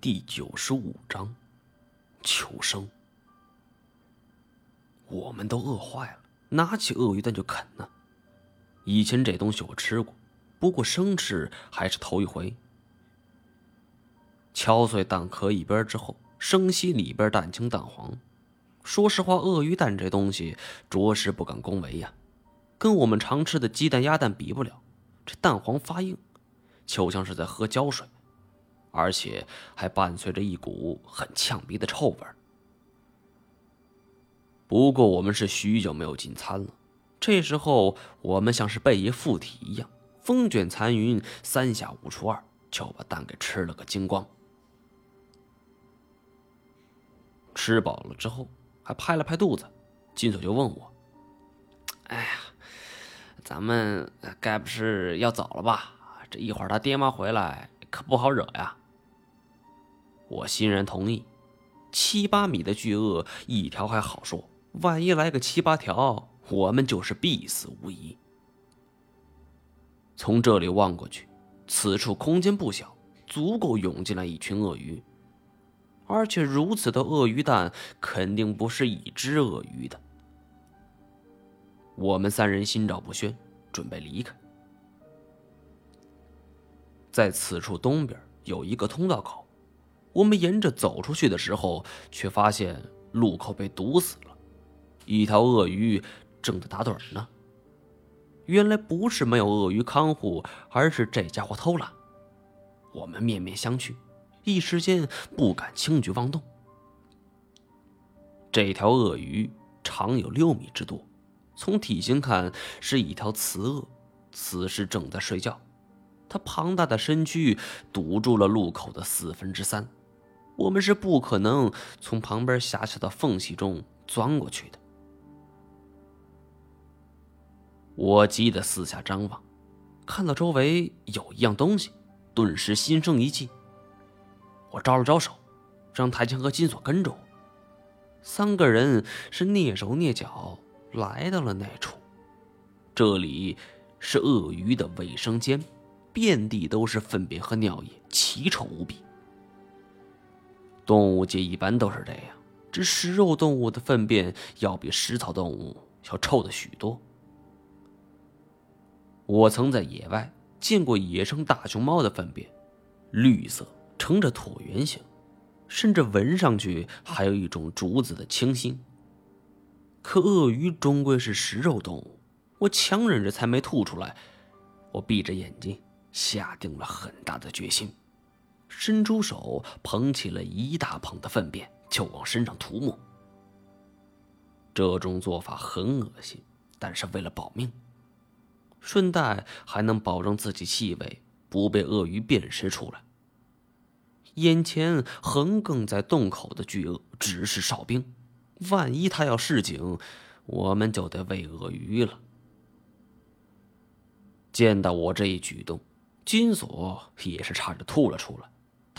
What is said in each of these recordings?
第九十五章，求生。我们都饿坏了，拿起鳄鱼蛋就啃呢。以前这东西我吃过，不过生吃还是头一回。敲碎蛋壳一边之后，生吸里边蛋清蛋黄。说实话，鳄鱼蛋这东西着实不敢恭维呀，跟我们常吃的鸡蛋、鸭蛋比不了。这蛋黄发硬，就像是在喝胶水，而且还伴随着一股很呛鼻的臭味。不过我们是许久没有进餐了，这时候我们像是贝爷附体一样，风卷残云，三下五除二就把蛋给吃了个精光。吃饱了之后。还拍了拍肚子，金锁就问我：“哎呀，咱们该不是要走了吧？这一会儿他爹妈回来可不好惹呀。”我欣然同意。七八米的巨鳄一条还好说，万一来个七八条，我们就是必死无疑。从这里望过去，此处空间不小，足够涌进来一群鳄鱼。而且如此的鳄鱼蛋，肯定不是一只鳄鱼的。我们三人心照不宣，准备离开。在此处东边有一个通道口，我们沿着走出去的时候，却发现路口被堵死了，一条鳄鱼正在打盹呢。原来不是没有鳄鱼看护，而是这家伙偷懒。我们面面相觑。一时间不敢轻举妄动。这条鳄鱼长有六米之多，从体型看是一条雌鳄，此时正在睡觉。它庞大的身躯堵住了路口的四分之三，我们是不可能从旁边狭小的缝隙中钻过去的。我急得四下张望，看到周围有一样东西，顿时心生一计。我招了招手，让太清和金锁跟着我。三个人是蹑手蹑脚来到了那处。这里是鳄鱼的卫生间，遍地都是粪便和尿液，奇臭无比。动物界一般都是这样，这食肉动物的粪便要比食草动物要臭的许多。我曾在野外见过野生大熊猫的粪便，绿色。呈着椭圆形，甚至闻上去还有一种竹子的清新。可鳄鱼终归是食肉动物，我强忍着才没吐出来。我闭着眼睛，下定了很大的决心，伸出手捧起了一大捧的粪便，就往身上涂抹。这种做法很恶心，但是为了保命，顺带还能保证自己气味不被鳄鱼辨识出来。眼前横亘在洞口的巨鳄只是哨兵，万一他要示警，我们就得喂鳄鱼了。见到我这一举动，金锁也是差点吐了出来，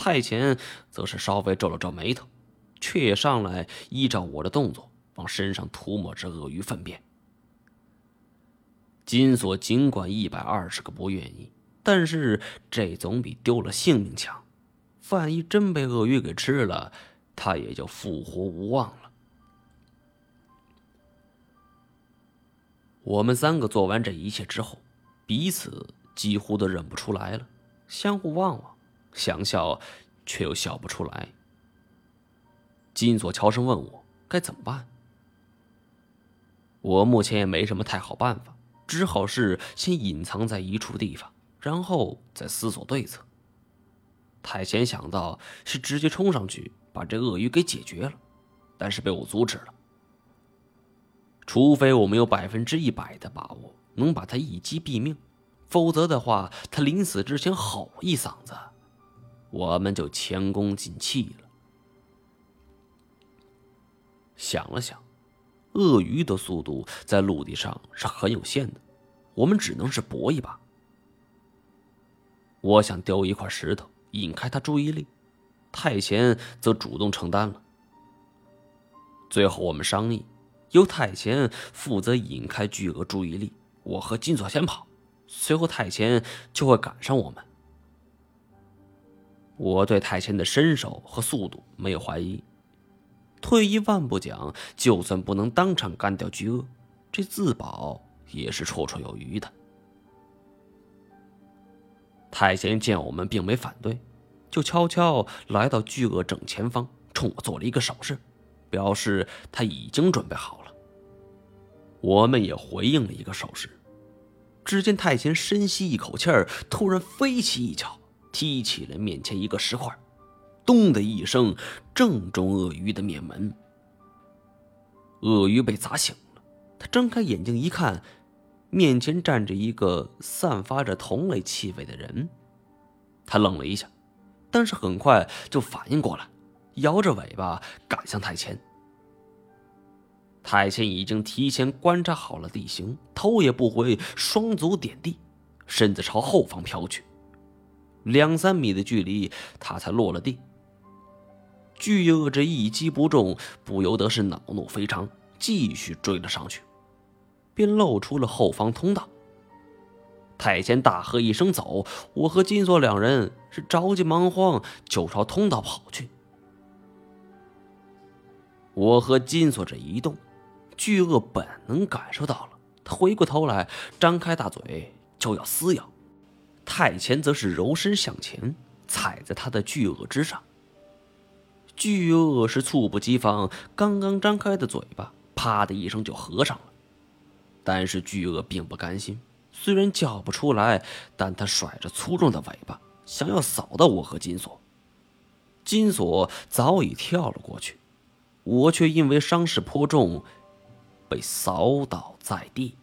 太前则是稍微皱了皱眉头，却也上来依照我的动作往身上涂抹着鳄鱼粪便。金锁尽管一百二十个不愿意，但是这总比丢了性命强。万一真被鳄鱼给吃了，他也就复活无望了。我们三个做完这一切之后，彼此几乎都认不出来了，相互望望，想笑却又笑不出来。金锁悄声问我该怎么办。我目前也没什么太好办法，只好是先隐藏在一处地方，然后再思索对策。太前想到是直接冲上去把这鳄鱼给解决了，但是被我阻止了。除非我们有百分之一百的把握能把他一击毙命，否则的话，他临死之前吼一嗓子，我们就前功尽弃了。想了想，鳄鱼的速度在陆地上是很有限的，我们只能是搏一把。我想丢一块石头。引开他注意力，太前则主动承担了。最后我们商议，由太前负责引开巨鳄注意力，我和金锁先跑，随后太前就会赶上我们。我对太前的身手和速度没有怀疑。退一万步讲，就算不能当场干掉巨鳄，这自保也是绰绰有余的。太贤见我们并没反对，就悄悄来到巨鳄正前方，冲我做了一个手势，表示他已经准备好了。我们也回应了一个手势。只见太监深吸一口气儿，突然飞起一脚，踢起了面前一个石块，咚的一声，正中鳄鱼的面门。鳄鱼被砸醒了，他睁开眼睛一看。面前站着一个散发着同类气味的人，他愣了一下，但是很快就反应过来，摇着尾巴赶向太前。太前已经提前观察好了地形，头也不回，双足点地，身子朝后方飘去，两三米的距离，他才落了地。巨鳄这一击不中，不由得是恼怒非常，继续追了上去。便露出了后方通道。太监大喝一声：“走！”我和金锁两人是着急忙慌，就朝通道跑去。我和金锁这一动，巨鳄本能感受到了，他回过头来，张开大嘴就要撕咬。太前则是柔身向前，踩在他的巨鳄之上。巨鳄是猝不及防，刚刚张开的嘴巴，啪的一声就合上了。但是巨鳄并不甘心，虽然叫不出来，但他甩着粗壮的尾巴，想要扫到我和金锁。金锁早已跳了过去，我却因为伤势颇重，被扫倒在地。